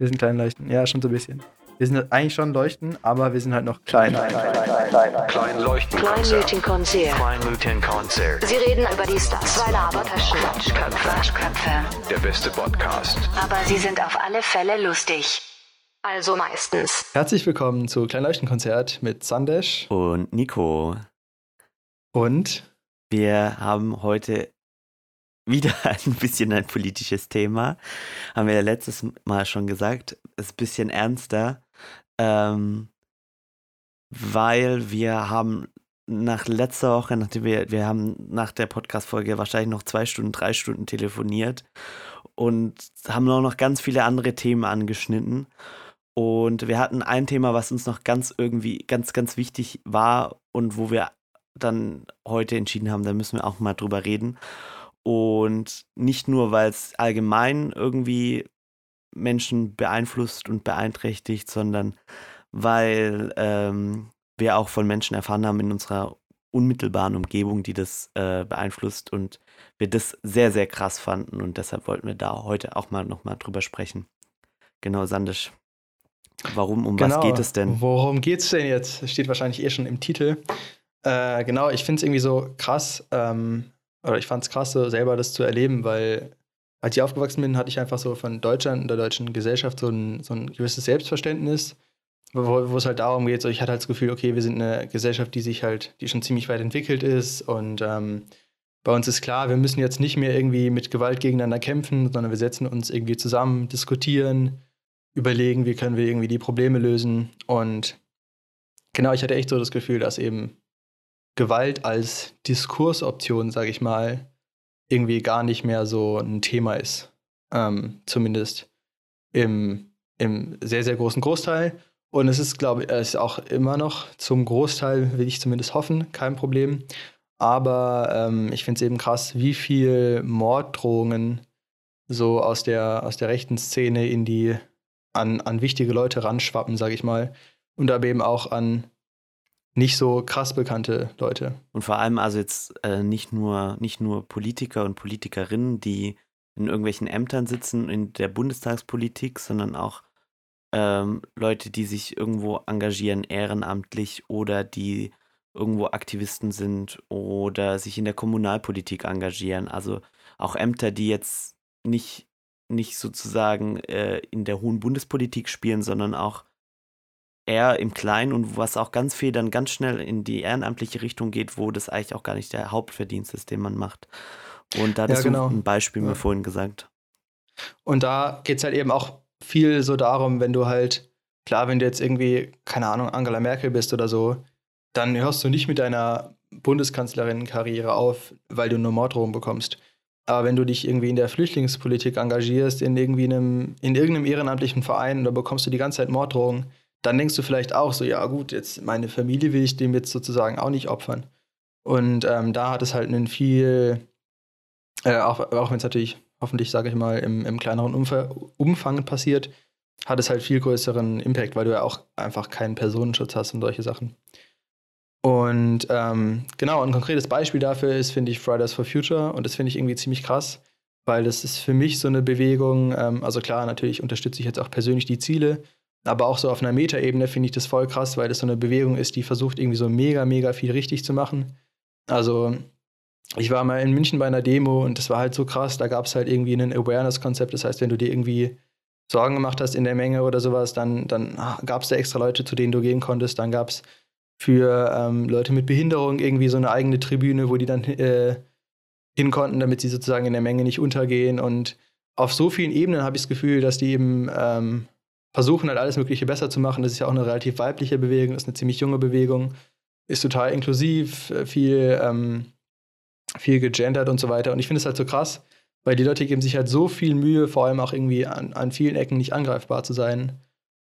Wir sind klein leuchten. Ja, schon so ein bisschen. Wir sind eigentlich schon leuchten, aber wir sind halt noch klein. Klein, klein, klein, klein, klein leuchten. Kleinleuchtenkonzert. Kleinleuchtenkonzert. Sie reden über die Stars. Zwei Labertaschen. Quatschköpfe. Quatschköpfe. Der beste Podcast. Aber sie sind auf alle Fälle lustig. Also meistens. Herzlich willkommen zu Kleinleuchtenkonzert mit Sandesh und Nico. Und wir haben heute wieder ein bisschen ein politisches Thema. Haben wir ja letztes Mal schon gesagt. Ist ein bisschen ernster. Ähm, weil wir haben nach letzter Woche, nachdem wir, wir haben nach der Podcast-Folge wahrscheinlich noch zwei Stunden, drei Stunden telefoniert und haben auch noch ganz viele andere Themen angeschnitten. Und wir hatten ein Thema, was uns noch ganz irgendwie, ganz, ganz wichtig war und wo wir dann heute entschieden haben, da müssen wir auch mal drüber reden. Und nicht nur, weil es allgemein irgendwie Menschen beeinflusst und beeinträchtigt, sondern weil ähm, wir auch von Menschen erfahren haben in unserer unmittelbaren Umgebung, die das äh, beeinflusst und wir das sehr, sehr krass fanden und deshalb wollten wir da heute auch mal nochmal drüber sprechen. Genau, Sandisch. Warum, um genau. was geht es denn? Worum geht es denn jetzt? Steht wahrscheinlich eh schon im Titel. Äh, genau, ich finde es irgendwie so krass, ähm, oder ich fand es krass, so selber das zu erleben, weil als ich aufgewachsen bin, hatte ich einfach so von Deutschland und der deutschen Gesellschaft so ein, so ein gewisses Selbstverständnis, wo, wo es halt darum geht, so ich hatte halt das Gefühl, okay, wir sind eine Gesellschaft, die sich halt, die schon ziemlich weit entwickelt ist und ähm, bei uns ist klar, wir müssen jetzt nicht mehr irgendwie mit Gewalt gegeneinander kämpfen, sondern wir setzen uns irgendwie zusammen, diskutieren, überlegen, wie können wir irgendwie die Probleme lösen und genau, ich hatte echt so das Gefühl, dass eben Gewalt als Diskursoption, sage ich mal, irgendwie gar nicht mehr so ein Thema ist. Ähm, zumindest im, im sehr, sehr großen Großteil. Und es ist, glaube ich, ist auch immer noch zum Großteil, will ich zumindest hoffen, kein Problem. Aber ähm, ich finde es eben krass, wie viel Morddrohungen so aus der, aus der rechten Szene in die an, an wichtige Leute ranschwappen, sage ich mal. Und aber eben auch an nicht so krass bekannte Leute. Und vor allem also jetzt äh, nicht, nur, nicht nur Politiker und Politikerinnen, die in irgendwelchen Ämtern sitzen in der Bundestagspolitik, sondern auch ähm, Leute, die sich irgendwo engagieren, ehrenamtlich oder die irgendwo Aktivisten sind oder sich in der Kommunalpolitik engagieren. Also auch Ämter, die jetzt nicht, nicht sozusagen äh, in der hohen Bundespolitik spielen, sondern auch eher im Kleinen und was auch ganz viel dann ganz schnell in die ehrenamtliche Richtung geht, wo das eigentlich auch gar nicht der Hauptverdienst ist, den man macht. Und da ja, genau. du ein Beispiel ja. mir vorhin gesagt. Und da geht es halt eben auch viel so darum, wenn du halt, klar, wenn du jetzt irgendwie, keine Ahnung, Angela Merkel bist oder so, dann hörst du nicht mit deiner Bundeskanzlerinnenkarriere auf, weil du nur Morddrohungen bekommst. Aber wenn du dich irgendwie in der Flüchtlingspolitik engagierst, in irgendwie einem, in irgendeinem ehrenamtlichen Verein, da bekommst du die ganze Zeit Morddrohungen, dann denkst du vielleicht auch so, ja gut, jetzt meine Familie will ich dem jetzt sozusagen auch nicht opfern. Und ähm, da hat es halt einen viel, äh, auch, auch wenn es natürlich hoffentlich, sage ich mal, im, im kleineren Umf Umfang passiert, hat es halt viel größeren Impact, weil du ja auch einfach keinen Personenschutz hast und solche Sachen. Und ähm, genau, ein konkretes Beispiel dafür ist, finde ich, Fridays for Future. Und das finde ich irgendwie ziemlich krass, weil das ist für mich so eine Bewegung, ähm, also klar, natürlich unterstütze ich jetzt auch persönlich die Ziele, aber auch so auf einer Metaebene finde ich das voll krass, weil das so eine Bewegung ist, die versucht irgendwie so mega, mega viel richtig zu machen. Also ich war mal in München bei einer Demo und das war halt so krass. Da gab es halt irgendwie ein Awareness-Konzept. Das heißt, wenn du dir irgendwie Sorgen gemacht hast in der Menge oder sowas, dann, dann gab es da extra Leute, zu denen du gehen konntest. Dann gab es für ähm, Leute mit Behinderung irgendwie so eine eigene Tribüne, wo die dann äh, hin konnten, damit sie sozusagen in der Menge nicht untergehen. Und auf so vielen Ebenen habe ich das Gefühl, dass die eben ähm, versuchen halt alles Mögliche besser zu machen. Das ist ja auch eine relativ weibliche Bewegung, ist eine ziemlich junge Bewegung, ist total inklusiv, äh, viel, ähm, viel gegendert und so weiter. Und ich finde es halt so krass, weil die Leute geben sich halt so viel Mühe, vor allem auch irgendwie an, an vielen Ecken nicht angreifbar zu sein.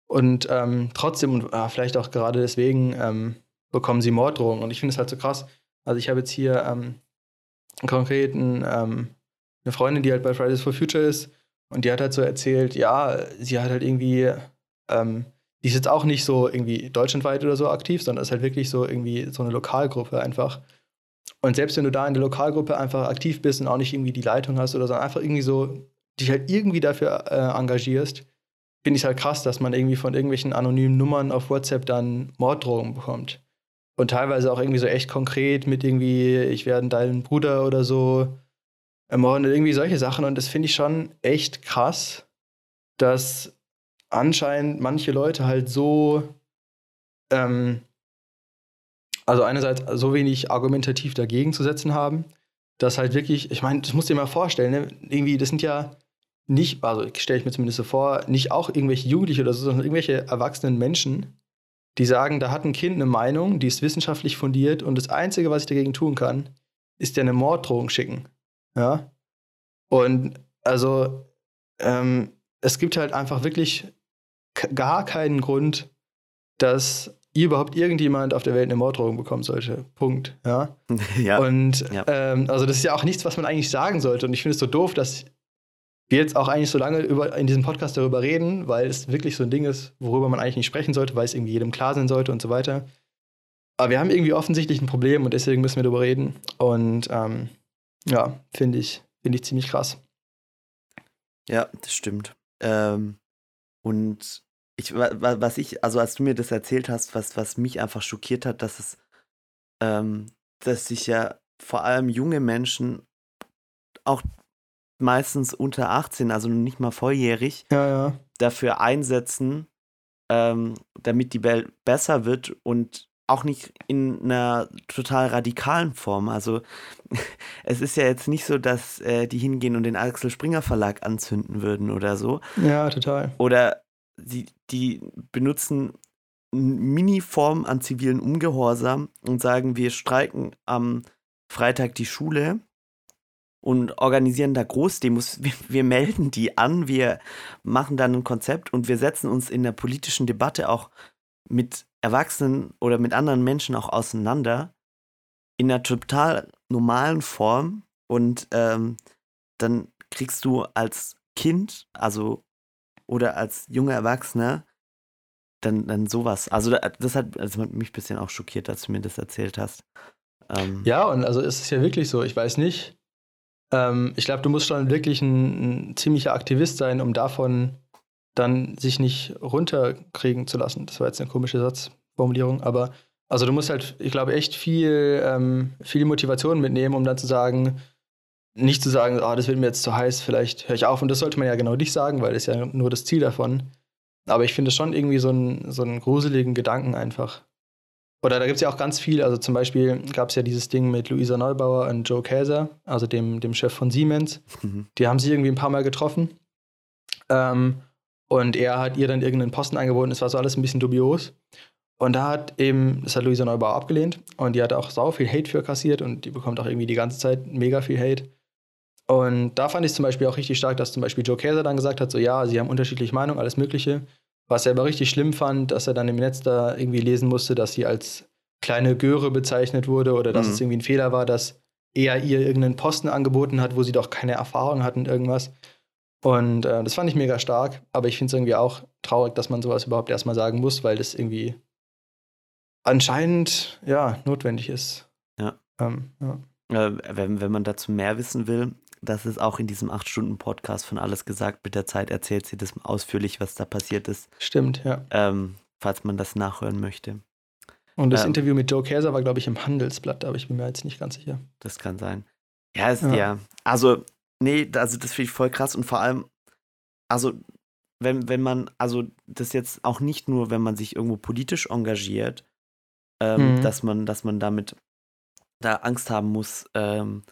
Und ähm, trotzdem, und ah, vielleicht auch gerade deswegen, ähm, bekommen sie Morddrohungen. Und ich finde es halt so krass. Also ich habe jetzt hier ähm, konkret ähm, eine Freundin, die halt bei Fridays for Future ist, und die hat halt so erzählt, ja, sie hat halt irgendwie, ähm, die ist jetzt auch nicht so irgendwie deutschlandweit oder so aktiv, sondern ist halt wirklich so irgendwie so eine Lokalgruppe einfach. Und selbst wenn du da in der Lokalgruppe einfach aktiv bist und auch nicht irgendwie die Leitung hast oder so, einfach irgendwie so dich halt irgendwie dafür äh, engagierst, finde ich halt krass, dass man irgendwie von irgendwelchen anonymen Nummern auf WhatsApp dann Morddrohungen bekommt. Und teilweise auch irgendwie so echt konkret mit irgendwie, ich werde deinen Bruder oder so ermorden, irgendwie solche Sachen. Und das finde ich schon echt krass, dass anscheinend manche Leute halt so, ähm, also einerseits so wenig argumentativ dagegen zu setzen haben, dass halt wirklich, ich meine, das musst du dir mal vorstellen, ne? irgendwie, das sind ja nicht, also stelle ich mir zumindest so vor, nicht auch irgendwelche Jugendliche oder so, sondern irgendwelche erwachsenen Menschen, die sagen, da hat ein Kind eine Meinung, die ist wissenschaftlich fundiert und das Einzige, was ich dagegen tun kann, ist dir eine Morddrohung schicken. Ja. Und also, ähm, es gibt halt einfach wirklich gar keinen Grund, dass überhaupt irgendjemand auf der Welt eine Morddrohung bekommen sollte. Punkt. Ja. ja. Und Ja. Ähm, also das ist ja auch nichts, was man eigentlich sagen sollte. Und ich finde es so doof, dass wir jetzt auch eigentlich so lange über, in diesem Podcast darüber reden, weil es wirklich so ein Ding ist, worüber man eigentlich nicht sprechen sollte, weil es irgendwie jedem klar sein sollte und so weiter. Aber wir haben irgendwie offensichtlich ein Problem und deswegen müssen wir darüber reden. Und ähm, ja, finde ich, finde ich ziemlich krass. Ja, das stimmt. Ähm, und ich, wa- wa- was ich, also als du mir das erzählt hast, was, was mich einfach schockiert hat, dass es, ähm, dass sich ja vor allem junge Menschen, auch meistens unter 18, also nicht mal volljährig, Ja, ja. dafür einsetzen, ähm, damit die Welt besser wird und auch nicht in einer total radikalen Form. Also es ist ja jetzt nicht so, dass äh, die hingehen und den Axel Springer Verlag anzünden würden oder so. Ja, total. Oder die, die benutzen eine Mini-Form an zivilen Ungehorsam und sagen, wir streiken am Freitag die Schule und organisieren da Großdemos. Wir, wir melden die an, wir machen dann ein Konzept und wir setzen uns in der politischen Debatte auch mit Erwachsenen oder mit anderen Menschen auch auseinander in einer total normalen Form und ähm, dann kriegst du als Kind, also oder als junger Erwachsener, dann, dann sowas. Also da- das hat, das hat mich ein bisschen auch schockiert, als du mir das erzählt hast. Ähm, Ja, und also es ist ja wirklich so, ich weiß nicht. Ähm, ich glaube, du musst schon wirklich ein, ein ziemlicher Aktivist sein, um davon dann sich nicht runterkriegen zu lassen. Das war jetzt eine komische Satzformulierung, aber also du musst halt, ich glaube, echt viel, ähm, viel Motivation mitnehmen, um dann zu sagen, nicht zu sagen, ah, das wird mir jetzt zu heiß, vielleicht höre ich auf. Und das sollte man ja genau nicht sagen, weil das ist ja nur das Ziel davon. Aber ich finde schon irgendwie so einen, so einen gruseligen Gedanken einfach. Oder da gibt es ja auch ganz viel, also zum Beispiel gab es ja dieses Ding mit Luisa Neubauer und Joe Käser, also dem, dem Chef von Siemens. Mhm. Die haben sich irgendwie ein paar Mal getroffen. Ähm, und er hat ihr dann irgendeinen Posten angeboten. Es war so alles ein bisschen dubios. Und da hat eben, das hat Luisa Neubauer abgelehnt. Und die hat auch sau viel Hate für kassiert und die bekommt auch irgendwie die ganze Zeit mega viel Hate. Und da fand ich zum Beispiel auch richtig stark, dass zum Beispiel Joe Käser dann gesagt hat: so ja, sie haben unterschiedliche Meinungen, alles Mögliche. Was er aber richtig schlimm fand, dass er dann im Netz da irgendwie lesen musste, dass sie als kleine Göre bezeichnet wurde oder dass Mhm. es irgendwie ein Fehler war, dass er ihr irgendeinen Posten angeboten hat, wo sie doch keine Erfahrung hatten, irgendwas. Und äh, das fand ich mega stark, aber ich finde es irgendwie auch traurig, dass man sowas überhaupt erstmal sagen muss, weil das irgendwie anscheinend ja notwendig ist. Ja. Ähm, ja. Äh, wenn, wenn man dazu mehr wissen will, das ist auch in diesem 8-Stunden-Podcast von Alles gesagt. Mit der Zeit erzählt sie das ausführlich, was da passiert ist, Stimmt, ja. ähm, falls man das nachhören möchte. Und das Ähm. Interview mit Joe Käser war, glaube ich, im Handelsblatt, aber ich bin mir jetzt nicht ganz sicher. Das kann sein. Ja, ist Ja. ja. Also, nee, also das finde ich voll krass und vor allem, also, wenn, wenn man, also das jetzt auch nicht nur, wenn man sich irgendwo politisch engagiert, ähm, Mhm. dass man, dass man damit da Angst haben muss, ähm,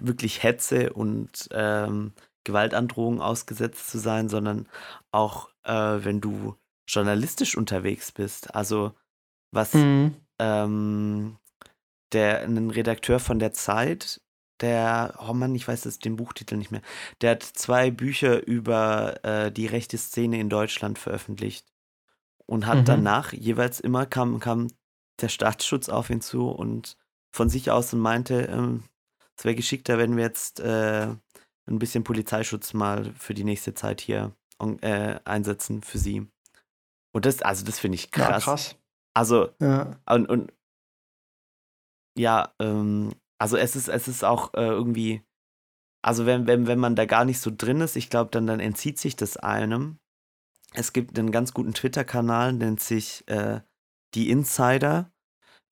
wirklich Hetze und ähm, Gewaltandrohungen ausgesetzt zu sein, sondern auch, äh, wenn du journalistisch unterwegs bist. Also, was Mhm. ähm, der, ein Redakteur von der Zeit, der, oh Mann, ich weiß das, den Buchtitel nicht mehr, der hat zwei Bücher über äh, die rechte Szene in Deutschland veröffentlicht und hat Mhm. danach jeweils immer kam, kam der Staatsschutz auf ihn zu und von sich aus und meinte, ähm, es wäre geschickter, wenn wir jetzt äh, ein bisschen Polizeischutz mal für die nächste Zeit hier äh, einsetzen für sie. Und das, also das finde ich Ja, krass. krass. Also, Ja. und, und ja, ähm, also es ist, es ist auch äh, irgendwie, also wenn, wenn, wenn man da gar nicht so drin ist, ich glaube, dann, dann entzieht sich das einem. es gibt einen ganz guten Twitter-Kanal, nennt sich äh, Die Insider.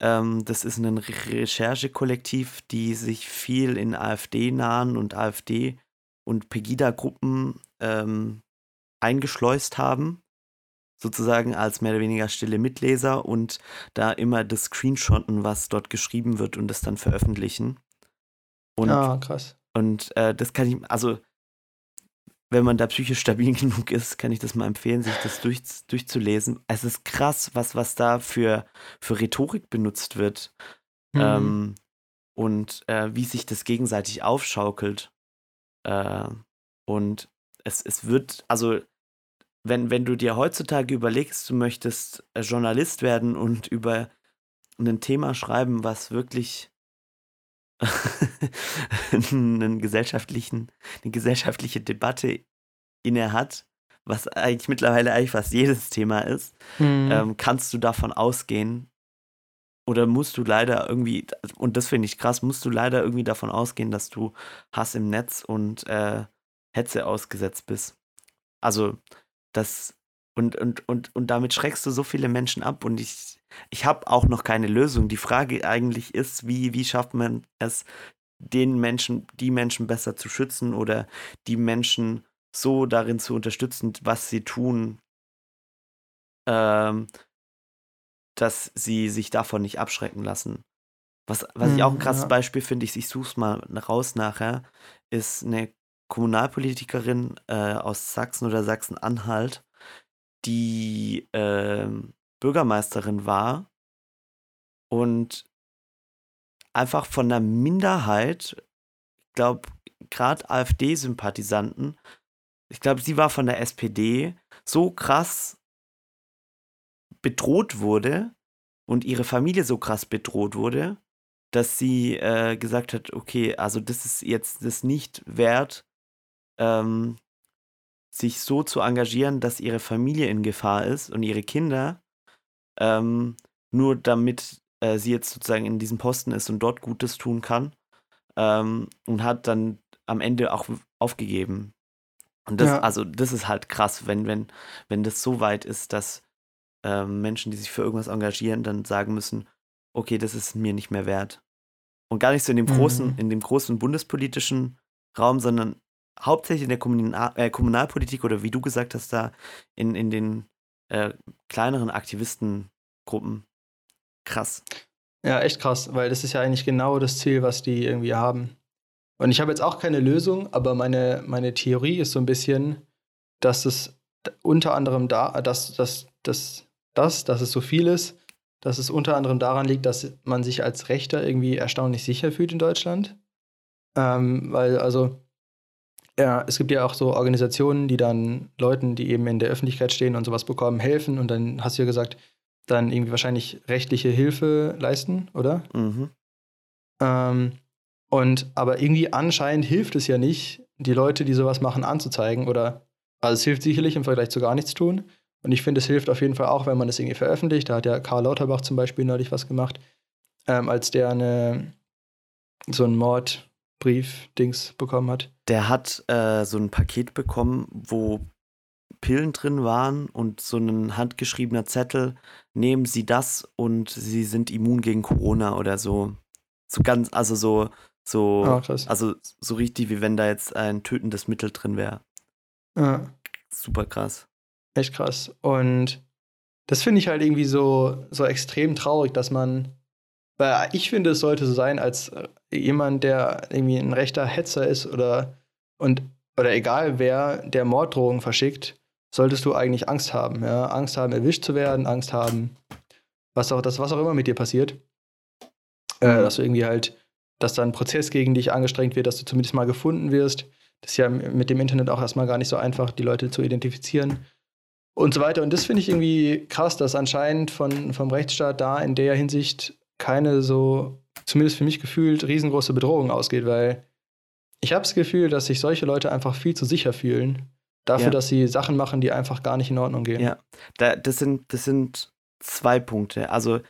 Ähm, das ist ein Recherchekollektiv, die sich viel in AfD-nahen und AfD- und Pegida-Gruppen ähm, eingeschleust haben sozusagen als mehr oder weniger stille Mitleser und da immer das Screenshotten, was dort geschrieben wird und das dann veröffentlichen. Und, ah, krass. Und äh, das kann ich, also wenn man da psychisch stabil genug ist, kann ich das mal empfehlen, sich das durch, durchzulesen. Es ist krass, was, was da für, für Rhetorik benutzt wird. Mhm. Ähm, und äh, wie sich das gegenseitig aufschaukelt. Äh, und es, es wird, also wenn, wenn du dir heutzutage überlegst, du möchtest äh, Journalist werden und über ein Thema schreiben, was wirklich einen gesellschaftlichen, eine gesellschaftliche Debatte inne hat, was eigentlich mittlerweile eigentlich fast jedes Thema ist, mhm. ähm, kannst du davon ausgehen, oder musst du leider irgendwie, und das finde ich krass, musst du leider irgendwie davon ausgehen, dass du Hass im Netz und äh, Hetze ausgesetzt bist. Also das und, und, und, und damit schreckst du so viele Menschen ab und ich, ich habe auch noch keine Lösung. Die Frage eigentlich ist, wie, wie schafft man es, den Menschen, die Menschen besser zu schützen oder die Menschen so darin zu unterstützen, was sie tun, ähm, dass sie sich davon nicht abschrecken lassen. Was, was hm, ich auch ein mhm, krasses ja. Beispiel finde, ich, ich suche es mal raus nachher, ist eine Kommunalpolitikerin äh, aus Sachsen oder Sachsen-Anhalt, die äh, Bürgermeisterin war und einfach von einer Minderheit, ich glaube, gerade AfD-Sympathisanten, ich glaube, sie war von der SPD, so krass bedroht wurde und ihre Familie so krass bedroht wurde, dass sie äh, gesagt hat, okay, also das ist jetzt das nicht wert, ähm, sich so zu engagieren, dass ihre Familie in Gefahr ist und ihre Kinder, ähm, nur damit äh, sie jetzt sozusagen in diesem Posten ist und dort Gutes tun kann. Ähm, und hat dann am Ende auch aufgegeben. Und das, ja. also, das ist halt krass, wenn, wenn, wenn das so weit ist, dass ähm, Menschen, die sich für irgendwas engagieren, dann sagen müssen, okay, das ist mir nicht mehr wert. Und gar nicht so in dem großen, mhm. in dem großen bundespolitischen Raum, sondern hauptsächlich in der Kommunal äh, Kommunalpolitik oder wie du gesagt hast, da in, in den äh, kleineren Aktivistengruppen. Krass. Ja, echt krass, weil das ist ja eigentlich genau das Ziel, was die irgendwie haben. Und ich habe jetzt auch keine Lösung, aber meine, meine Theorie ist so ein bisschen, dass es unter anderem da, dass, dass, dass, dass, dass es so viel ist, dass es unter anderem daran liegt, dass man sich als Rechter irgendwie erstaunlich sicher fühlt in Deutschland. Ähm, weil, also, ja, es gibt ja auch so Organisationen, die dann Leuten, die eben in der Öffentlichkeit stehen und sowas bekommen, helfen. Und dann hast du ja gesagt, dann irgendwie wahrscheinlich rechtliche Hilfe leisten, oder? Mhm. Ähm, und aber irgendwie anscheinend hilft es ja nicht, die Leute, die sowas machen, anzuzeigen. Oder also es hilft sicherlich im Vergleich zu gar nichts tun. Und ich finde, es hilft auf jeden Fall auch, wenn man das irgendwie veröffentlicht. Da hat ja Karl Lauterbach zum Beispiel neulich was gemacht, ähm, als der eine so einen Mord Brief-Dings bekommen hat. Der hat äh, so ein Paket bekommen, wo Pillen drin waren und so ein handgeschriebener Zettel, nehmen Sie das und Sie sind immun gegen Corona oder so. So ganz, also so, so, oh, also so richtig, wie wenn da jetzt ein tötendes Mittel drin wäre. Ja. Super krass. Echt krass. Und das finde ich halt irgendwie so, so extrem traurig, dass man weil ich finde, es sollte so sein, als äh, jemand, der irgendwie ein rechter Hetzer ist oder und oder egal wer, der Morddrohungen verschickt, solltest du eigentlich Angst haben. Ja? Angst haben, erwischt zu werden, Angst haben, was auch, das, was auch immer mit dir passiert. Äh, mhm. Äh, dass du irgendwie halt, dass da ein Prozess gegen dich angestrengt wird, dass du zumindest mal gefunden wirst. Das ist ja mit dem Internet auch erstmal gar nicht so einfach, die Leute zu identifizieren und so weiter. Und das finde ich irgendwie krass, dass anscheinend von, vom Rechtsstaat da in der Hinsicht keine so, zumindest für mich gefühlt, riesengroße Bedrohung ausgeht, weil ich habe das Gefühl, dass sich solche Leute einfach viel zu sicher fühlen. Dafür, ja. dass sie Sachen machen, die einfach gar nicht in Ordnung gehen. Ja, da, das, sind, das sind zwei Punkte. Also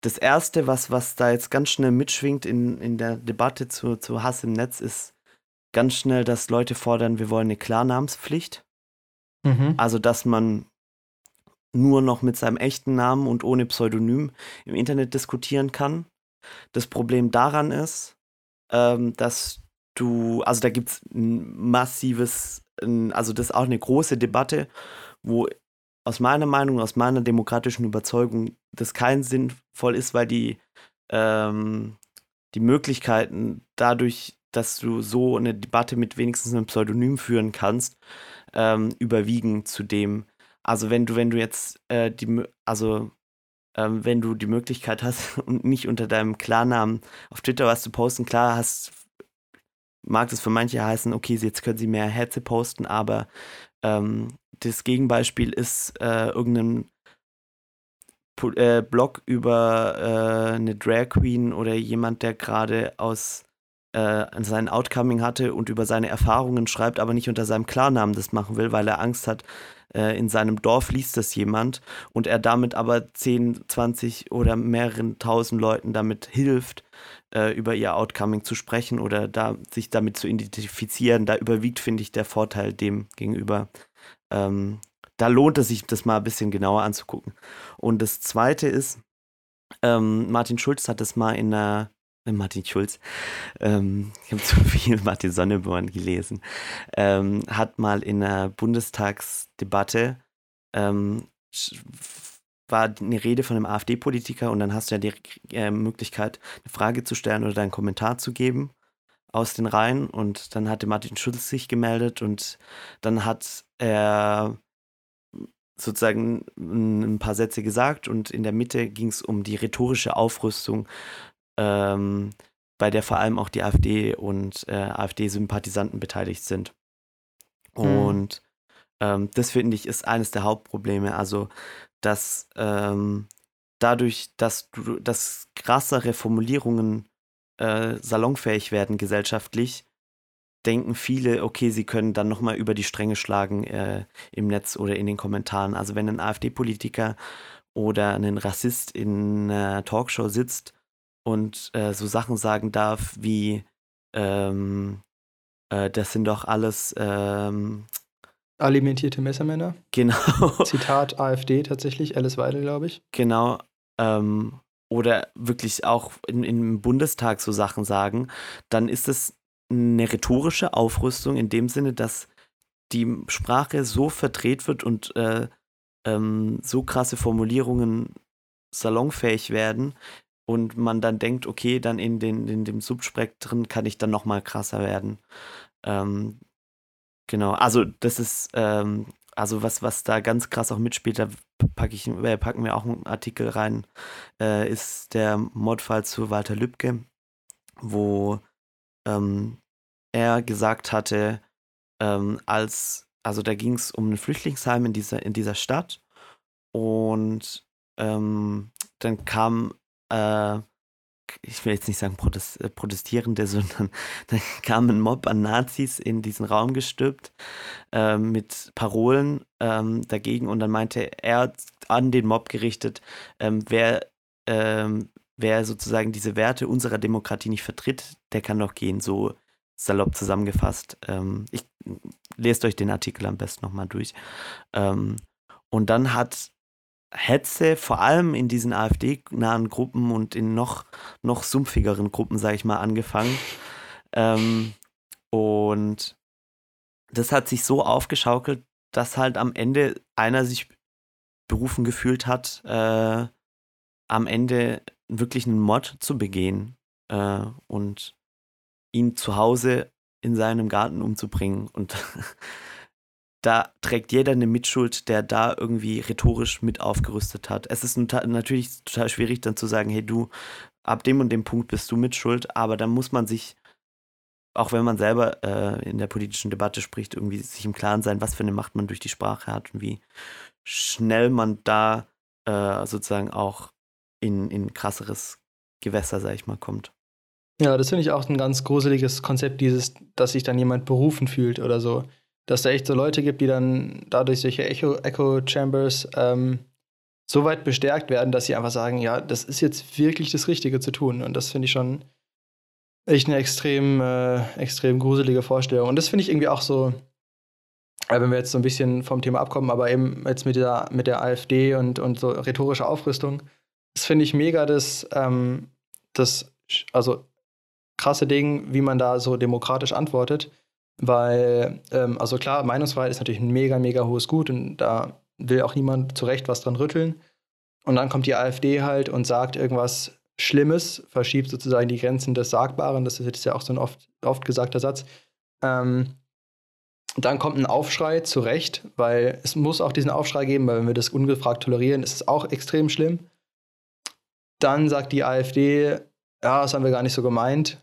das Erste, was, was da jetzt ganz schnell mitschwingt in, in der Debatte zu, zu Hass im Netz, ist ganz schnell, dass Leute fordern, wir wollen eine Klarnamenspflicht. Mhm. Also, dass man nur noch mit seinem echten Namen und ohne Pseudonym im Internet diskutieren kann. Das Problem daran ist, ähm, dass du, also da gibt es ein massives, also das ist auch eine große Debatte, wo aus meiner Meinung, aus meiner demokratischen Überzeugung das kein sinnvoll ist, weil die, ähm, die Möglichkeiten dadurch, dass du so eine Debatte mit wenigstens einem Pseudonym führen kannst, ähm, überwiegen zu dem, also wenn du, wenn du jetzt äh, die, also ähm, wenn du die Möglichkeit hast und nicht unter deinem Klarnamen auf Twitter was zu posten, klar hast, mag das für manche heißen, okay, jetzt können sie mehr Hetze posten, aber ähm, das Gegenbeispiel ist äh, irgendein äh, Blog über äh, eine Drag Queen oder jemand, der gerade aus äh, sein Outcoming hatte und über seine Erfahrungen schreibt, aber nicht unter seinem Klarnamen das machen will, weil er Angst hat, äh, in seinem Dorf liest das jemand und er damit aber 10, 20 oder mehreren tausend Leuten damit hilft, äh, über ihr Outcoming zu sprechen oder da, sich damit zu identifizieren. Da überwiegt, finde ich, der Vorteil dem gegenüber. Ähm, da lohnt es sich, das mal ein bisschen genauer anzugucken. Und das Zweite ist, ähm, Martin Schulz hat es mal in einer Martin Schulz, ähm, ich habe zu viel Martin Sonneborn gelesen, ähm, hat mal in einer Bundestagsdebatte ähm, war eine Rede von einem AfD-Politiker und dann hast du ja die äh, Möglichkeit, eine Frage zu stellen oder einen Kommentar zu geben aus den Reihen. Und dann hatte Martin Schulz sich gemeldet und dann hat er sozusagen ein paar Sätze gesagt und in der Mitte ging es um die rhetorische Aufrüstung ähm, bei der vor allem auch die AfD und äh, AfD-Sympathisanten beteiligt sind. Mhm. Und ähm, das finde ich ist eines der Hauptprobleme. Also, dass ähm, dadurch, dass du, dass krassere Formulierungen äh, salonfähig werden gesellschaftlich, denken viele, okay, sie können dann nochmal über die Stränge schlagen äh, im Netz oder in den Kommentaren. Also wenn ein AfD-Politiker oder ein Rassist in einer Talkshow sitzt und äh, so Sachen sagen darf wie, ähm, äh, das sind doch alles ähm, alimentierte Messermänner. Genau. Zitat AfD tatsächlich, Alice Weidel, glaube ich. Genau. Ähm, oder wirklich auch in, im Bundestag so Sachen sagen, dann ist es eine rhetorische Aufrüstung in dem Sinne, dass die Sprache so verdreht wird und äh, ähm, so krasse Formulierungen salonfähig werden, und man dann denkt, okay, dann in, den, in dem Subspektren kann ich dann nochmal krasser werden. Ähm, genau, also das ist, ähm, also was, was da ganz krass auch mitspielt, da pack ich, äh, packen wir auch einen Artikel rein, äh, ist der Mordfall zu Walter Lübcke, wo ähm, er gesagt hatte, ähm, als, also da ging es um ein Flüchtlingsheim in dieser, in dieser Stadt und ähm, dann kam äh, ich will jetzt nicht sagen Protest, äh, Protestierende, sondern da kam ein Mob an Nazis in diesen Raum gestülpt äh, mit Parolen ähm, dagegen und dann meinte er an den Mob gerichtet, ähm, wer, ähm, wer sozusagen diese Werte unserer Demokratie nicht vertritt, der kann doch gehen, so salopp zusammengefasst. Ähm, ich lest euch den Artikel am besten nochmal durch. Ähm, und dann hat Hetze, vor allem in diesen AfD-nahen Gruppen und in noch, noch sumpfigeren Gruppen, sage ich mal, angefangen. Ähm, und das hat sich so aufgeschaukelt, dass halt am Ende einer sich berufen gefühlt hat, äh, am Ende wirklich einen Mod zu begehen äh, und ihn zu Hause in seinem Garten umzubringen. Und da trägt jeder eine Mitschuld, der da irgendwie rhetorisch mit aufgerüstet hat. Es ist natürlich total schwierig dann zu sagen, hey du, ab dem und dem Punkt bist du mitschuld, aber dann muss man sich, auch wenn man selber äh, in der politischen Debatte spricht, irgendwie sich im Klaren sein, was für eine Macht man durch die Sprache hat und wie schnell man da äh, sozusagen auch in, in krasseres Gewässer, sag ich mal, kommt. Ja, das finde ich auch ein ganz gruseliges Konzept, dieses, dass sich dann jemand berufen fühlt oder so dass da echt so Leute gibt, die dann dadurch solche Echo, Echo Chambers ähm, so weit bestärkt werden, dass sie einfach sagen, ja, das ist jetzt wirklich das Richtige zu tun. Und das finde ich schon echt eine extrem, äh, extrem gruselige Vorstellung. Und das finde ich irgendwie auch so, wenn wir jetzt so ein bisschen vom Thema abkommen, aber eben jetzt mit der, mit der AfD und, und so rhetorische Aufrüstung, das finde ich mega das, ähm, das, also krasse Ding, wie man da so demokratisch antwortet. Weil, ähm, also klar, Meinungsfreiheit ist natürlich ein mega, mega hohes Gut und da will auch niemand zu Recht was dran rütteln. Und dann kommt die AfD halt und sagt irgendwas Schlimmes, verschiebt sozusagen die Grenzen des Sagbaren. Das ist jetzt ja auch so ein oft, oft gesagter Satz. Ähm, dann kommt ein Aufschrei, zu Recht, weil es muss auch diesen Aufschrei geben, weil wenn wir das ungefragt tolerieren, ist es auch extrem schlimm. Dann sagt die AfD, ja, das haben wir gar nicht so gemeint.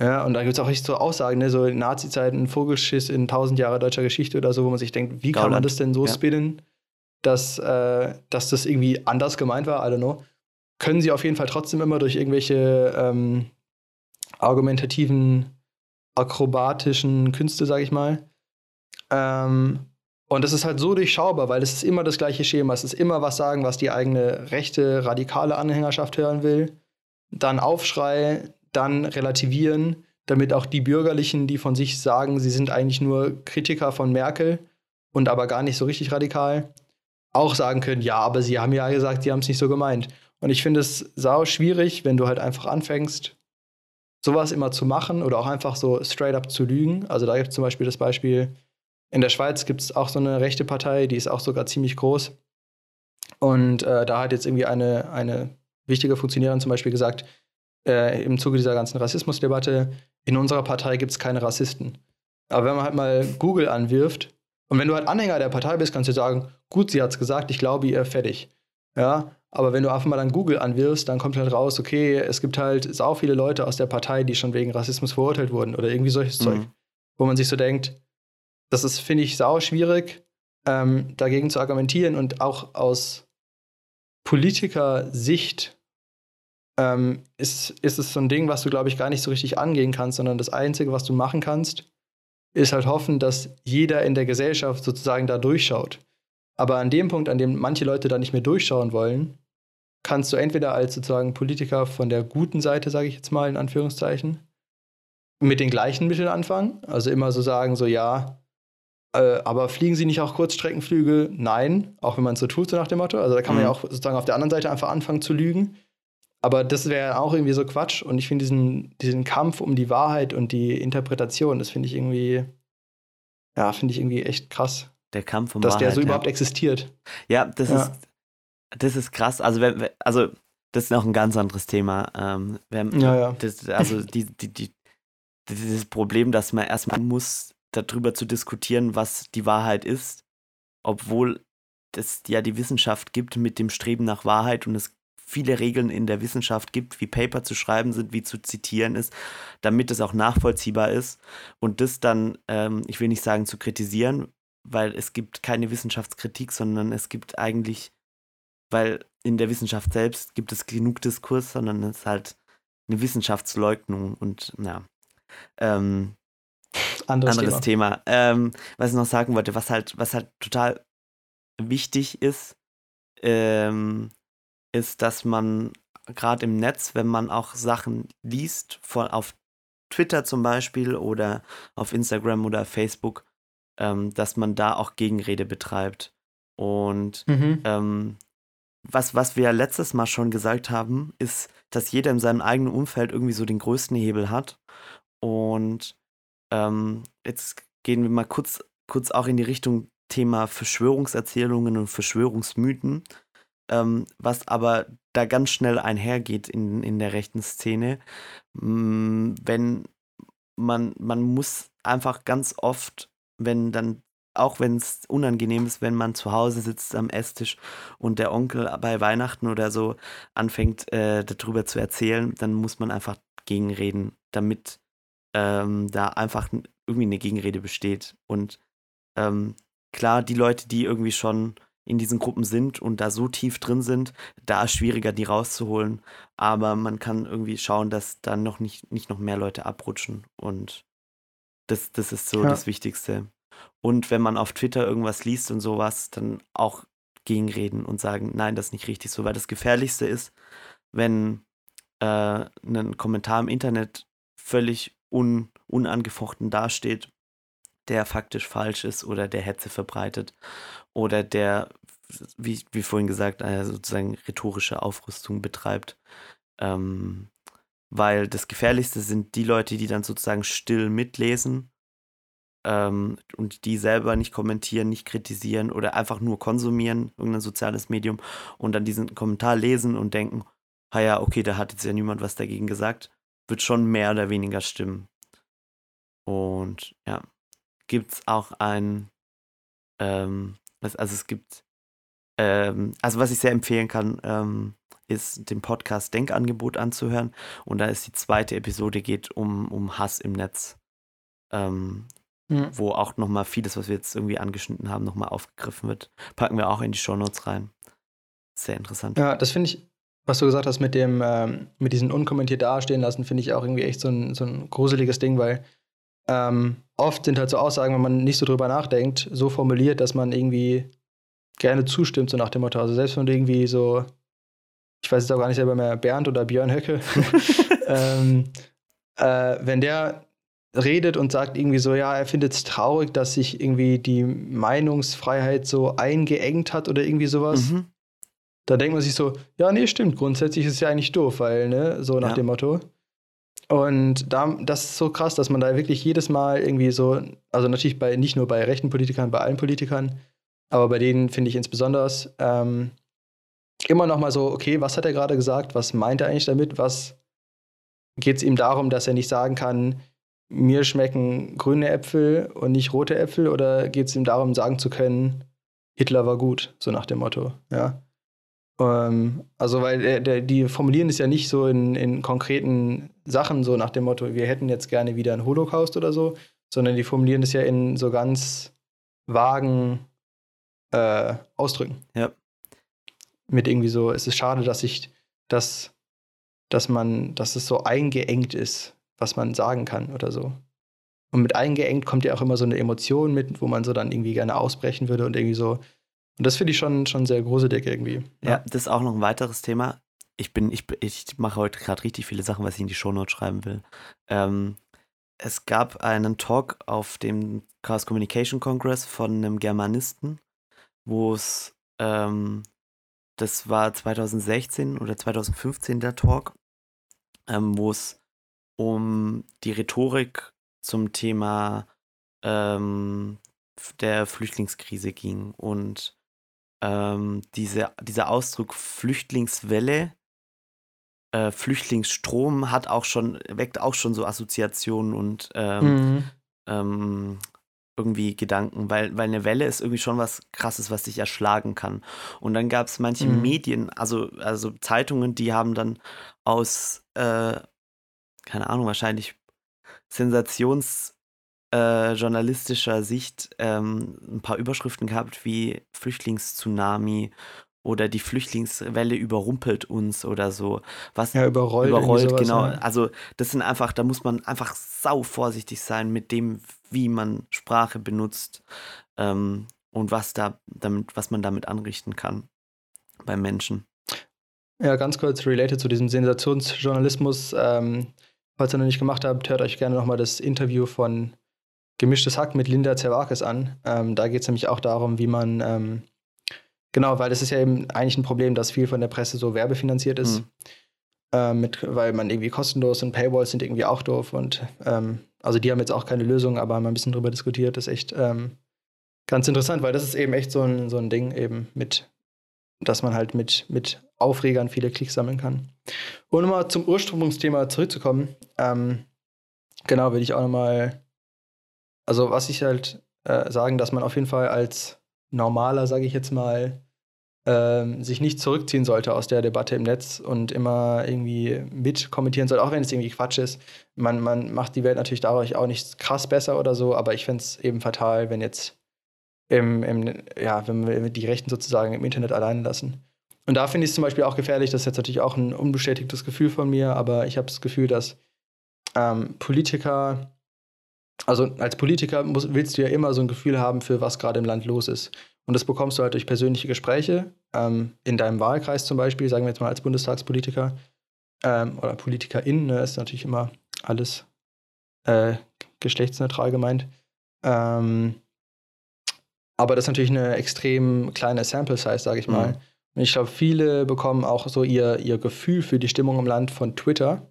Ja, und dann gibt es auch echt so Aussagen, ne, so in Nazi-Zeiten, Vogelschiss in tausend Jahre deutscher Geschichte oder so, wo man sich denkt, wie Gauland. kann man das denn so ja. spinnen, dass, äh, dass das irgendwie anders gemeint war, I don't know. Können sie auf jeden Fall trotzdem immer durch irgendwelche ähm, argumentativen, akrobatischen Künste, sag ich mal, ähm, und das ist halt so durchschaubar, weil es ist immer das gleiche Schema. Es ist immer was sagen, was die eigene rechte, radikale Anhängerschaft hören will. Dann Aufschrei, dann relativieren, damit auch die Bürgerlichen, die von sich sagen, sie sind eigentlich nur Kritiker von Merkel und aber gar nicht so richtig radikal, auch sagen können, ja, aber sie haben ja gesagt, sie haben es nicht so gemeint. Und ich finde es sau schwierig, wenn du halt einfach anfängst, sowas immer zu machen oder auch einfach so straight up zu lügen. Also da gibt es zum Beispiel das Beispiel, in der Schweiz gibt es auch so eine rechte Partei, die ist auch sogar ziemlich groß. Und äh, da hat jetzt irgendwie eine, eine wichtige Funktionärin zum Beispiel gesagt, äh, im Zuge dieser ganzen Rassismusdebatte, in unserer Partei gibt es keine Rassisten. Aber wenn man halt mal Google anwirft, und wenn du halt Anhänger der Partei bist, kannst du sagen, gut, sie hat es gesagt, ich glaube ihr, fertig. Ja, aber wenn du einfach mal dann Google anwirfst, dann kommt halt raus, okay, es gibt halt sau viele Leute aus der Partei, die schon wegen Rassismus verurteilt wurden oder irgendwie solches mhm. Zeug. Wo man sich so denkt, das ist, finde ich, sau schwierig, ähm, dagegen zu argumentieren und auch aus Politiker-Sicht ähm, ist, ist es so ein Ding, was du, glaube ich, gar nicht so richtig angehen kannst, sondern das Einzige, was du machen kannst, ist halt hoffen, dass jeder in der Gesellschaft sozusagen da durchschaut. Aber an dem Punkt, an dem manche Leute da nicht mehr durchschauen wollen, kannst du entweder als sozusagen Politiker von der guten Seite, sage ich jetzt mal in Anführungszeichen, mit den gleichen Mitteln anfangen. Also immer so sagen, so ja, äh, aber fliegen Sie nicht auch Kurzstreckenflüge? Nein, auch wenn man es so tut, so nach dem Motto. Also da kann man ja mhm. auch sozusagen auf der anderen Seite einfach anfangen zu lügen. Aber das wäre auch irgendwie so Quatsch. Und ich finde diesen, diesen Kampf um die Wahrheit und die Interpretation, das finde ich irgendwie, ja, finde ich irgendwie echt krass. Der Kampf um dass Wahrheit. Dass der so ja. überhaupt existiert. Ja, das ja. ist, das ist krass. Also, wenn, also, das ist noch ein ganz anderes Thema. Ähm, wenn, ja, ja. Das, also, die, die, die, dieses Problem, dass man erstmal muss, darüber zu diskutieren, was die Wahrheit ist, obwohl es ja die Wissenschaft gibt mit dem Streben nach Wahrheit und es viele Regeln in der Wissenschaft gibt, wie Paper zu schreiben sind, wie zu zitieren ist, damit es auch nachvollziehbar ist und das dann, ähm, ich will nicht sagen zu kritisieren, weil es gibt keine Wissenschaftskritik, sondern es gibt eigentlich, weil in der Wissenschaft selbst gibt es genug Diskurs, sondern es ist halt eine Wissenschaftsleugnung und ja. Ähm, anderes, anderes Thema. Thema. Ähm, was ich noch sagen wollte, was halt, was halt total wichtig ist, ähm, ist, dass man gerade im Netz, wenn man auch Sachen liest, von, auf Twitter zum Beispiel oder auf Instagram oder Facebook, ähm, dass man da auch Gegenrede betreibt. Und mhm. ähm, was, was wir letztes Mal schon gesagt haben, ist, dass jeder in seinem eigenen Umfeld irgendwie so den größten Hebel hat. Und ähm, jetzt gehen wir mal kurz, kurz auch in die Richtung Thema Verschwörungserzählungen und Verschwörungsmythen, ähm, was aber da ganz schnell einhergeht in, in der rechten Szene. Mm, wenn man, man muss einfach ganz oft, wenn dann auch wenn es unangenehm ist, wenn man zu Hause sitzt am Esstisch und der Onkel bei Weihnachten oder so anfängt, äh, darüber zu erzählen, dann muss man einfach gegenreden, damit ähm, da einfach irgendwie eine Gegenrede besteht. Und ähm, klar, die Leute, die irgendwie schon in diesen Gruppen sind und da so tief drin sind, da ist schwieriger, die rauszuholen. Aber man kann irgendwie schauen, dass da noch nicht, nicht noch mehr Leute abrutschen. Und das, das ist so ja. das Wichtigste. Und wenn man auf Twitter irgendwas liest und sowas, dann auch gegenreden und sagen, nein, das ist nicht richtig so. Weil das Gefährlichste ist, wenn äh, ein Kommentar im Internet völlig un, unangefochten dasteht, der faktisch falsch ist oder der Hetze verbreitet oder der, wie, wie vorhin gesagt, äh, sozusagen rhetorische Aufrüstung betreibt. Ähm, weil das Gefährlichste sind die Leute, die dann sozusagen still mitlesen ähm, und die selber nicht kommentieren, nicht kritisieren oder einfach nur konsumieren, irgendein soziales Medium und dann diesen Kommentar lesen und denken, ah ja, okay, da hat jetzt ja niemand was dagegen gesagt, wird schon mehr oder weniger stimmen. Und ja, gibt es auch ein, ähm, also es gibt, ähm, also was ich sehr empfehlen kann, ähm, ist den Podcast Denkangebot anzuhören. Und da ist die zweite Episode, geht um, um Hass im Netz. Ähm, mhm. Wo auch nochmal vieles, was wir jetzt irgendwie angeschnitten haben, nochmal aufgegriffen wird. Packen wir auch in die Shownotes rein. Sehr interessant. Ja, das finde ich, was du gesagt hast mit dem, ähm, mit diesen unkommentiert dastehen lassen, finde ich auch irgendwie echt so ein, so ein gruseliges Ding, weil ähm, oft sind halt so Aussagen, wenn man nicht so drüber nachdenkt, so formuliert, dass man irgendwie gerne zustimmt, so nach dem Motto. Also selbst wenn du irgendwie so, ich weiß jetzt auch gar nicht selber mehr, Bernd oder Björn Höcke, ähm, äh, wenn der redet und sagt irgendwie so, ja, er findet es traurig, dass sich irgendwie die Meinungsfreiheit so eingeengt hat oder irgendwie sowas. Mhm. Da denkt man sich so, ja, nee, stimmt, grundsätzlich ist es ja eigentlich doof, weil, ne, so nach ja. dem Motto. Und da, das ist so krass, dass man da wirklich jedes Mal irgendwie so, also natürlich bei nicht nur bei rechten Politikern, bei allen Politikern, aber bei denen finde ich insbesondere ähm, immer noch mal so, okay, was hat er gerade gesagt? Was meint er eigentlich damit? Was geht es ihm darum, dass er nicht sagen kann, mir schmecken grüne Äpfel und nicht rote Äpfel? Oder geht es ihm darum, sagen zu können, Hitler war gut, so nach dem Motto, ja? Ähm, also, weil der, der, die formulieren es ja nicht so in, in konkreten Sachen, so nach dem Motto, wir hätten jetzt gerne wieder einen Holocaust oder so, sondern die formulieren es ja in so ganz vagen äh, Ausdrücken. Ja. Mit irgendwie so, es ist schade, dass ich, dass, dass man, dass es so eingeengt ist, was man sagen kann oder so. Und mit eingeengt kommt ja auch immer so eine Emotion mit, wo man so dann irgendwie gerne ausbrechen würde und irgendwie so, und das finde ich schon, schon sehr gruselig irgendwie. Ja. ja, das ist auch noch ein weiteres Thema. Ich bin, ich, ich mache heute gerade richtig viele Sachen, was ich in die Shownotes schreiben will. Ähm, es gab einen Talk auf dem Chaos Communication Congress von einem Germanisten, wo es, ähm, das war 2016 oder 2015 der Talk, ähm, wo es um die Rhetorik zum Thema ähm, der Flüchtlingskrise ging und ähm, diese, dieser Ausdruck Flüchtlingswelle, äh, Flüchtlingsstrom hat auch schon, weckt auch schon so Assoziationen und ähm, mhm. ähm, irgendwie Gedanken, weil, weil eine Welle ist irgendwie schon was krasses, was dich erschlagen kann. Und dann gab es manche mhm. Medien, also, also Zeitungen, die haben dann aus, äh, keine Ahnung, wahrscheinlich Sensations- äh, journalistischer Sicht ähm, ein paar Überschriften gehabt wie Flüchtlingstsunami oder die Flüchtlingswelle überrumpelt uns oder so. Was ja, überrollt. Überrollt, sowas, genau. Ja. Also das sind einfach, da muss man einfach sau vorsichtig sein mit dem, wie man Sprache benutzt ähm, und was da damit, was man damit anrichten kann beim Menschen. Ja, ganz kurz related zu diesem Sensationsjournalismus. Ähm, falls ihr noch nicht gemacht habt, hört euch gerne nochmal das Interview von Gemischtes Hack mit Linda Zerwakis an. Ähm, da geht es nämlich auch darum, wie man, ähm, genau, weil das ist ja eben eigentlich ein Problem, dass viel von der Presse so werbefinanziert ist. Mhm. Ähm, mit, weil man irgendwie kostenlos und Paywalls sind irgendwie auch doof und ähm, also die haben jetzt auch keine Lösung, aber haben ein bisschen drüber diskutiert. Das ist echt ähm, ganz interessant, weil das ist eben echt so ein, so ein Ding eben mit, dass man halt mit, mit Aufregern viele Klicks sammeln kann. Und um mal zum Ursprungsthema zurückzukommen, ähm, genau, würde ich auch nochmal also was ich halt äh, sagen, dass man auf jeden Fall als normaler, sage ich jetzt mal, ähm, sich nicht zurückziehen sollte aus der Debatte im Netz und immer irgendwie mit kommentieren soll, auch wenn es irgendwie Quatsch ist. Man, man macht die Welt natürlich dadurch auch nicht krass besser oder so, aber ich fände es eben fatal, wenn jetzt im, im, ja, wenn wir die Rechten sozusagen im Internet alleine lassen. Und da finde ich es zum Beispiel auch gefährlich, das ist jetzt natürlich auch ein unbestätigtes Gefühl von mir, aber ich habe das Gefühl, dass ähm, Politiker also als Politiker musst, willst du ja immer so ein Gefühl haben, für was gerade im Land los ist. Und das bekommst du halt durch persönliche Gespräche, ähm, in deinem Wahlkreis zum Beispiel, sagen wir jetzt mal als Bundestagspolitiker ähm, oder Politikerin, ne, ist natürlich immer alles äh, geschlechtsneutral gemeint. Ähm, aber das ist natürlich eine extrem kleine Sample-Size, sage ich mal. Mhm. Und ich glaube, viele bekommen auch so ihr, ihr Gefühl für die Stimmung im Land von Twitter.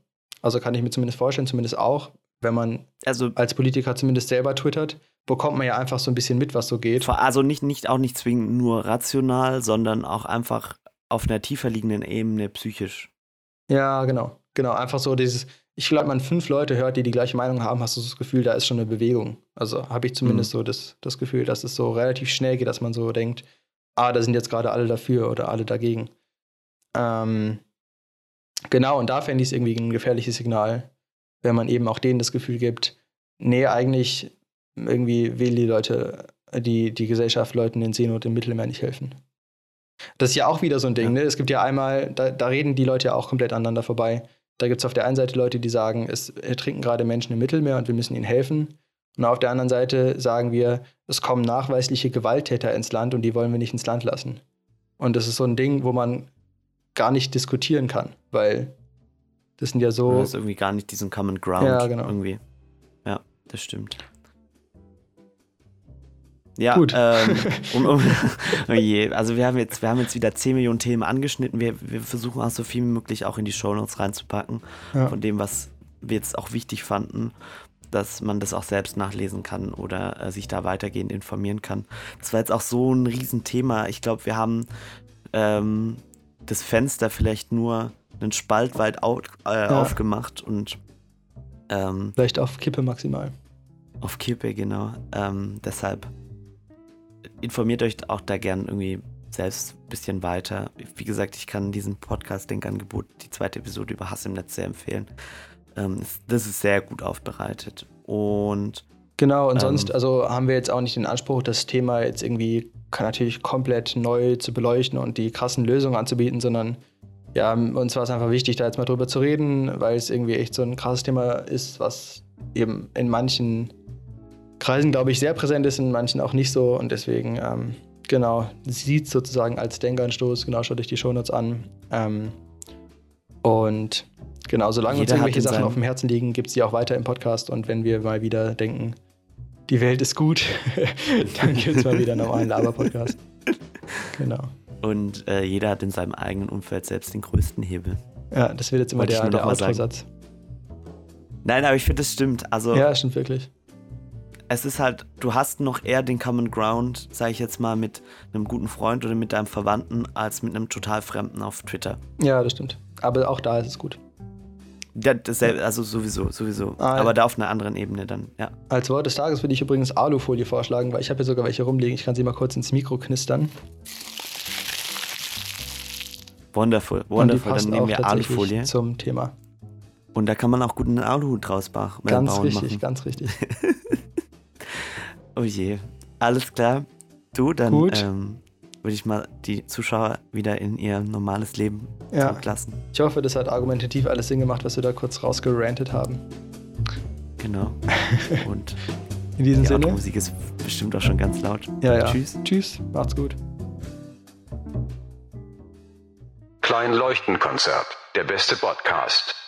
Also kann ich mir zumindest vorstellen, zumindest auch, wenn man also, als Politiker zumindest selber twittert, bekommt man ja einfach so ein bisschen mit, was so geht. Also nicht, nicht auch nicht zwingend nur rational, sondern auch einfach auf einer tiefer liegenden Ebene psychisch. Ja, genau. Genau, einfach so dieses, ich glaube, man fünf Leute hört, die die gleiche Meinung haben, hast du das Gefühl, da ist schon eine Bewegung. Also habe ich zumindest mhm. so das, das Gefühl, dass es so relativ schnell geht, dass man so denkt, ah, da sind jetzt gerade alle dafür oder alle dagegen. Ähm, genau, und da fände ich es irgendwie ein gefährliches Signal, wenn man eben auch denen das Gefühl gibt, nee, eigentlich irgendwie will die Leute, die, die Gesellschaft Leuten in Seenot im Mittelmeer nicht helfen. Das ist ja auch wieder so ein Ding, ja. ne? Es gibt ja einmal, da, da reden die Leute ja auch komplett aneinander vorbei. Da gibt es auf der einen Seite Leute, die sagen, es ertrinken gerade Menschen im Mittelmeer und wir müssen ihnen helfen. Und auf der anderen Seite sagen wir, es kommen nachweisliche Gewalttäter ins Land und die wollen wir nicht ins Land lassen. Und das ist so ein Ding, wo man gar nicht diskutieren kann, weil das sind ja so. Das ist irgendwie gar nicht diesen Common Ground ja, genau. irgendwie. Ja, das stimmt. Ja, Gut. Ähm, um, um, oh je. Also wir haben jetzt, wir haben jetzt wieder 10 Millionen Themen angeschnitten. Wir, wir versuchen auch so viel wie möglich auch in die Shownotes reinzupacken. Ja. Von dem, was wir jetzt auch wichtig fanden, dass man das auch selbst nachlesen kann oder äh, sich da weitergehend informieren kann. Das war jetzt auch so ein Riesenthema. Ich glaube, wir haben ähm, das Fenster vielleicht nur einen Spalt weit au äh, ja. aufgemacht und ähm, vielleicht auf Kippe maximal. Auf Kippe, genau. Ähm, deshalb informiert euch auch da gern irgendwie selbst ein bisschen weiter. Wie gesagt, ich kann diesen Podcast Denkangebot, die zweite Episode über Hass im Netz sehr empfehlen. Ähm, das ist sehr gut aufbereitet. Und Genau, und ähm, sonst, also haben wir jetzt auch nicht den Anspruch, das Thema jetzt irgendwie natürlich komplett neu zu beleuchten und die krassen Lösungen anzubieten, sondern ja, uns war es einfach wichtig, da jetzt mal drüber zu reden, weil es irgendwie echt so ein krasses Thema ist, was eben in manchen Kreisen, glaube ich, sehr präsent ist, in manchen auch nicht so. Und deswegen, ähm, genau, sieht sozusagen als Denkanstoß, genau, schaut euch die Shownotes an. Ähm, und genau, solange Jeder uns irgendwelche Sachen auf dem Herzen liegen, gibt es die auch weiter im Podcast. Und wenn wir mal wieder denken, die Welt ist gut, dann gibt es mal wieder einen normalen Laber-Podcast. Genau. Und äh, jeder hat in seinem eigenen Umfeld selbst den größten Hebel. Ja, das wird jetzt immer Wollte der, der Outro-Satz. Nein, aber ich finde, das stimmt. Also, ja, stimmt wirklich es ist halt, du hast noch eher den Common Ground, sage ich jetzt mal, mit einem guten Freund oder mit deinem Verwandten, als mit einem total Fremden auf Twitter. Ja, das stimmt. Aber auch da ist es gut. Ja, dasselbe, also sowieso, sowieso. Ah, Aber ja. da auf einer anderen Ebene dann, ja. Als Wort des Tages würde ich übrigens Alufolie vorschlagen, weil ich habe hier sogar welche rumliegen. Ich kann sie mal kurz ins Mikro knistern. Wonderful, wonderful. Dann nehmen wir Alufolie. Zum Thema. Und da kann man auch gut einen Aluhut draus bauen. Ganz richtig, ganz richtig. Oh je. Alles klar. Du, dann ähm, würde ich mal die Zuschauer wieder in ihr normales Leben ja. zurücklassen. Ich hoffe, das hat argumentativ alles Sinn gemacht, was wir da kurz rausgerantet haben. Genau. Und in diesem die Sinne. Die Musik ist bestimmt auch schon ganz laut. Ja, ja. Tschüss. Tschüss. Macht's gut. Klein Leuchtenkonzert. Der beste Podcast.